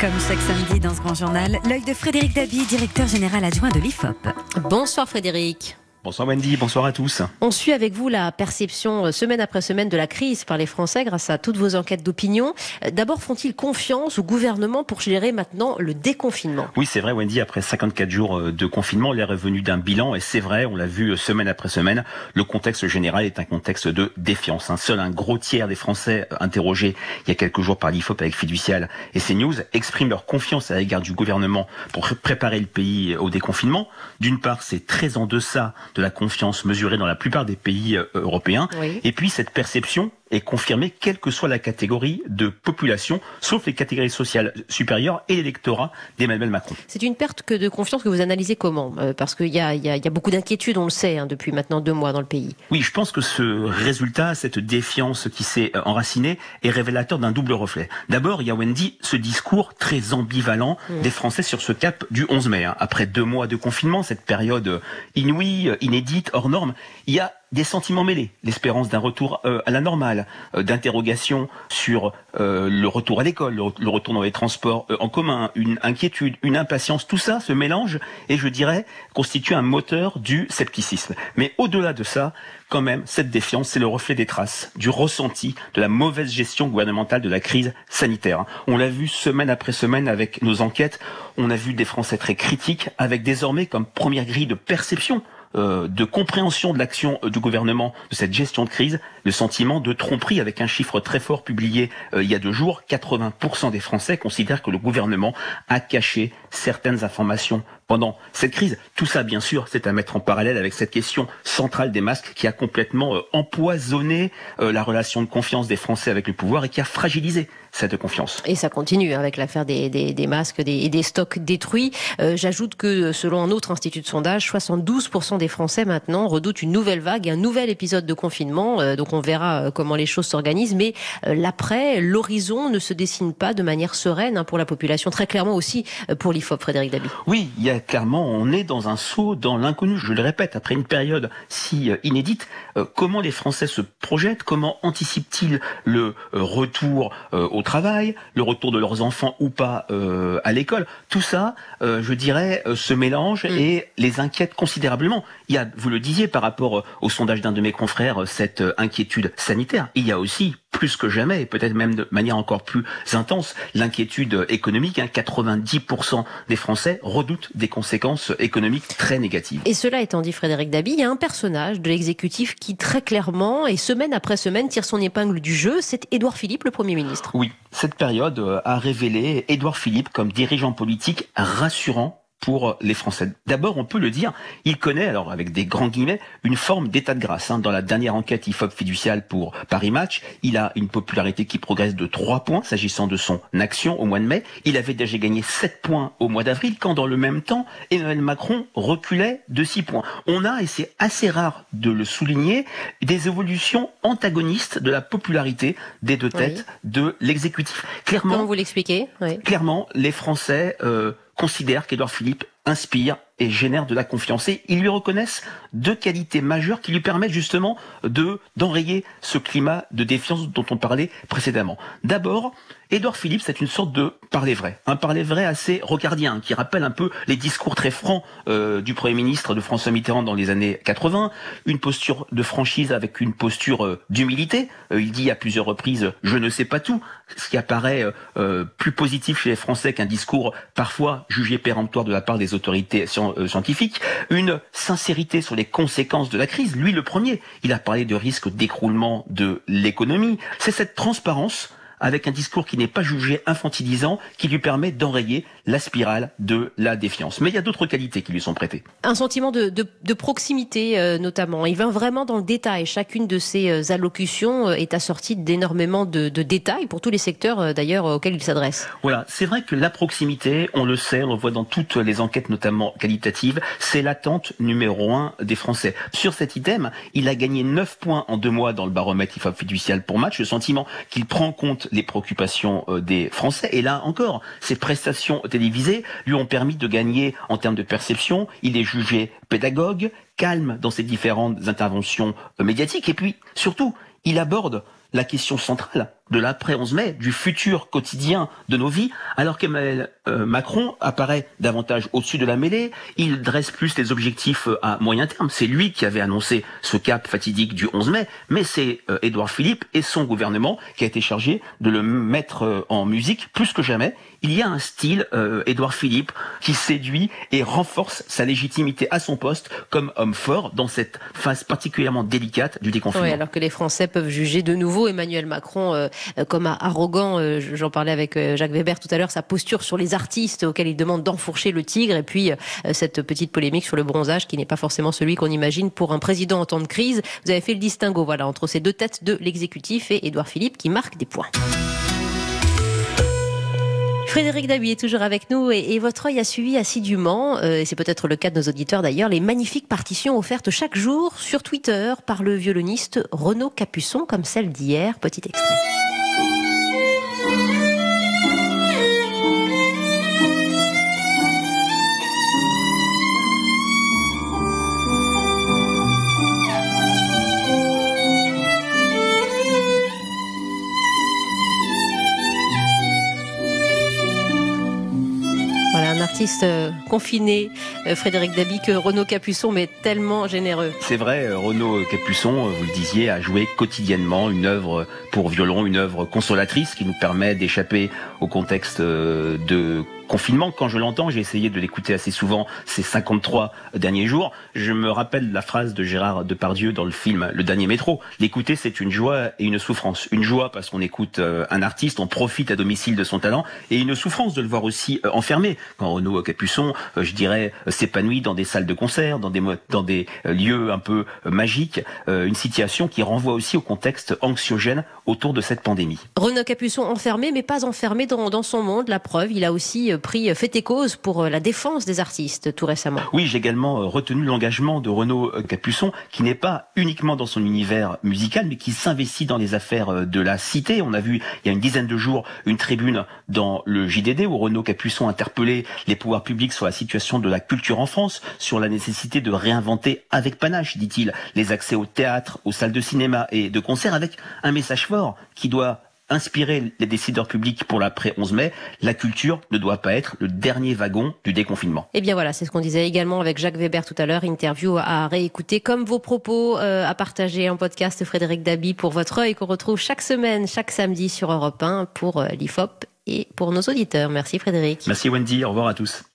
Comme chaque samedi dans ce grand journal, l'œil de Frédéric Dabi, directeur général adjoint de l'IFOP. Bonsoir Frédéric. Bonsoir Wendy, bonsoir à tous. On suit avec vous la perception euh, semaine après semaine de la crise par les Français grâce à toutes vos enquêtes d'opinion. Euh, d'abord, font-ils confiance au gouvernement pour gérer maintenant le déconfinement? Oui, c'est vrai Wendy, après 54 jours euh, de confinement, est revenu d'un bilan et c'est vrai, on l'a vu semaine après semaine, le contexte général est un contexte de défiance. Un seul un gros tiers des Français interrogés il y a quelques jours par l'IFOP avec Fiducial et CNews expriment leur confiance à l'égard du gouvernement pour préparer le pays au déconfinement. D'une part, c'est très en deçà de la confiance mesurée dans la plupart des pays euh, européens. Et puis cette perception est confirmée quelle que soit la catégorie de population, sauf les catégories sociales supérieures et l'électorat d'Emmanuel Macron. C'est une perte que de confiance que vous analysez comment euh, Parce qu'il y a, y, a, beaucoup d'inquiétudes, on le sait, hein, depuis maintenant deux mois dans le pays. Oui, je pense que ce résultat, cette défiance qui s'est enracinée, est révélateur d'un double reflet. D'abord, il y a Wendy ce discours très ambivalent mmh. des Français sur ce cap du 11 mai. Hein. Après deux mois de confinement, cette période inouïe, inédite, hors norme, il y a des sentiments mêlés, l'espérance d'un retour euh, à la normale, euh, d'interrogation sur euh, le retour à l'école, le, retour dans les transports en commun, une inquiétude, une impatience, tout ça se mélange et je dirais constitue un moteur du scepticisme. Mais au-delà de ça, quand même, cette défiance, c'est le reflet des traces, du ressenti, de la mauvaise gestion gouvernementale de la crise sanitaire. On l'a vu semaine après semaine avec nos enquêtes, on a vu des Français très critiques, avec désormais comme première grille de perception euh, de compréhension de l'action euh, du gouvernement de cette gestion de crise, le sentiment de tromperie avec un chiffre très fort publié euh, il y a deux jours. 80% des Français considèrent que le gouvernement a caché certaines informations pendant cette crise. Tout ça, bien sûr, c'est à mettre en parallèle avec cette question centrale des masques qui a complètement euh, empoisonné euh, la relation de confiance des Français avec le pouvoir et qui a fragilisé cette confiance. Et ça continue avec l'affaire des, masques et des, stocks détruits. J'ajoute que selon un autre institut de sondage, 72% des Français maintenant redoutent une nouvelle vague, un nouvel épisode de confinement. donc on verra comment les choses s'organisent. Mais l'après, l'horizon ne se dessine pas de manière sereine hein, pour la population, très clairement aussi pour l'IFOP, Frédéric Dabi. Oui, il y a clairement, on est dans un saut dans l'inconnu. Je le répète, après une période si euh, inédite, euh, comment les Français se projettent, comment anticipent-ils le euh, retour au travail, le retour de leurs enfants ou pas à l'école? Tout ça, je dirais, se mélange mm. et les inquiète considérablement. Il y a, vous le disiez, par rapport au sondage d'un de mes confrères, cette inquiétude sanitaire. Il y a aussi plus que jamais, et peut-être même de manière encore plus intense, l'inquiétude économique. 90% hein. des Français redoutent des conséquences économiques très négatives. Et cela étant dit, Frédéric Dabi, il y a un personnage de l'exécutif qui très clairement et semaine après semaine tire son épingle du jeu, c'est Édouard Philippe, le Premier ministre. Oui, cette période euh, a révélé Édouard Philippe comme dirigeant politique rassurant pour les Français. D'abord, on peut le dire, il connaît, alors avec des grands guillemets, une forme d'état de grâce. Hein. Dans la dernière enquête IFOP fiduciale pour Paris Match, il a une popularité qui progresse de 3 points s'agissant de son action au mois de mai. Il avait déjà gagné 7 points au mois d'avril, quand dans le même temps, Emmanuel Macron reculait de 6 points. On a, et c'est assez rare de le souligner, des évolutions antagonistes de la popularité des deux têtes de l'exécutif. Clairement, Comment vous l'expliquez? Clairement, les Français... Euh, considère qu'Edouard Philippe inspire et génère de la confiance. Et ils lui reconnaissent deux qualités majeures qui lui permettent justement de d'enrayer ce climat de défiance dont on parlait précédemment. D'abord, Édouard Philippe, c'est une sorte de parler vrai, un parler vrai assez rocardien, qui rappelle un peu les discours très francs euh, du Premier ministre de François Mitterrand dans les années 80, une posture de franchise avec une posture euh, d'humilité. Euh, il dit à plusieurs reprises « je ne sais pas tout », ce qui apparaît plus positif chez les Français qu'un discours parfois jugé péremptoire de la part des autorités scientifiques, une sincérité sur les conséquences de la crise. Lui, le premier, il a parlé de risque d'écroulement de l'économie. C'est cette transparence avec un discours qui n'est pas jugé infantilisant, qui lui permet d'enrayer la spirale de la défiance. Mais il y a d'autres qualités qui lui sont prêtées. Un sentiment de, de, de proximité euh, notamment. Il va vraiment dans le détail. Chacune de ses euh, allocutions euh, est assortie d'énormément de, de, détails pour tous les secteurs d'ailleurs auxquels il s'adresse. Voilà, c'est vrai que la proximité, on le sait, on le voit dans toutes les enquêtes notamment qualitatives, c'est l'attente numéro un des Français. Sur cet item, il a gagné 9 points en deux mois dans le baromètre IFA fiducial pour match, le sentiment qu'il prend compte les préoccupations euh, des Français. Et là encore, ces prestations télévisées lui ont permis de gagner en termes de perception. Il est jugé pédagogue, calme dans ses différentes interventions euh, médiatiques. Et puis, surtout, il aborde la question centrale de l'après 11 mai, du futur quotidien de nos vies, alors qu'Emmanuel euh, Macron apparaît davantage au-dessus de la mêlée, il dresse plus les objectifs euh, à moyen terme. C'est lui qui avait annoncé ce cap fatidique du 11 mai, mais c'est euh, Édouard Philippe et son gouvernement qui a été chargé de le mettre en musique plus que jamais. Il y a un style, Édouard Philippe, qui séduit et renforce sa légitimité à son poste comme homme fort dans cette phase particulièrement délicate du déconfinement. Oui, alors que les Français peuvent juger de nouveau Emmanuel Macron euh, comme arrogant. Euh, j'en parlais avec euh, Jacques Weber tout à l'heure, sa posture sur les artistes auxquels il demande d'enfourcher le tigre, et puis cette petite polémique sur le bronzage qui n'est pas forcément celui qu'on imagine pour un président en temps de crise. Vous avez fait le distinguo, voilà, entre ces deux têtes de l'exécutif et Édouard Philippe qui marque des points. Frédéric Dabuy est toujours avec nous et, votre œil a suivi assidûment, et c'est peut-être le cas de nos auditeurs d'ailleurs, les magnifiques partitions offertes chaque jour sur Twitter par le violoniste Renaud Capuçon, comme celle d'hier. Petit extrait. Euh, confiné, euh, Frédéric Dabi, que Renaud Capuçon, mais tellement généreux. C'est vrai, euh, Renaud Capuçon, vous le disiez, a joué quotidiennement une œuvre pour violon, une œuvre consolatrice qui nous permet d'échapper au contexte de confinement, quand je l'entends, j'ai essayé de l'écouter assez souvent ces 53 derniers jours, je me rappelle la phrase de Gérard Depardieu dans le film Le Dernier Métro. L'écouter, c'est une joie et une souffrance. Une joie parce qu'on écoute euh, un artiste, on profite à domicile de son talent, et une souffrance de le voir aussi euh, enfermé. Quand Renaud Capuçon, euh, je dirais, s'épanouit dans des salles de concert, dans des, lieux un peu magiques, une situation qui renvoie aussi au contexte anxiogène autour de cette pandémie. Renaud Capuçon enfermé, mais pas enfermé dans son monde. La preuve, il a aussi pris fait et pour euh, la défense des artistes tout récemment. Oui, j'ai également euh, retenu l'engagement de Renaud euh, Capuçon, qui n'est pas uniquement dans son univers musical, mais qui s'investit dans les affaires de la cité. On a vu il y a une dizaine de jours une tribune dans le JDD où Renaud Capuçon interpellait les pouvoirs publics sur la situation de la culture en France, sur la nécessité de réinventer avec panache, dit-il, les accès au théâtre, aux salles de cinéma et de concert, avec un message fort qui doit inspirer les décideurs publics pour l'après 11 mai, la culture ne doit pas être le dernier wagon du déconfinement. Eh bien voilà, c'est ce qu'on disait également avec Jacques Weber tout à l'heure, interview à réécouter comme vos propos euh, à partager en podcast Frédéric Dabi pour votre œil qu'on retrouve chaque semaine, chaque samedi sur Europe 1 pour euh, l'IFOP et pour nos auditeurs. Merci Frédéric. Merci Wendy, au revoir à tous.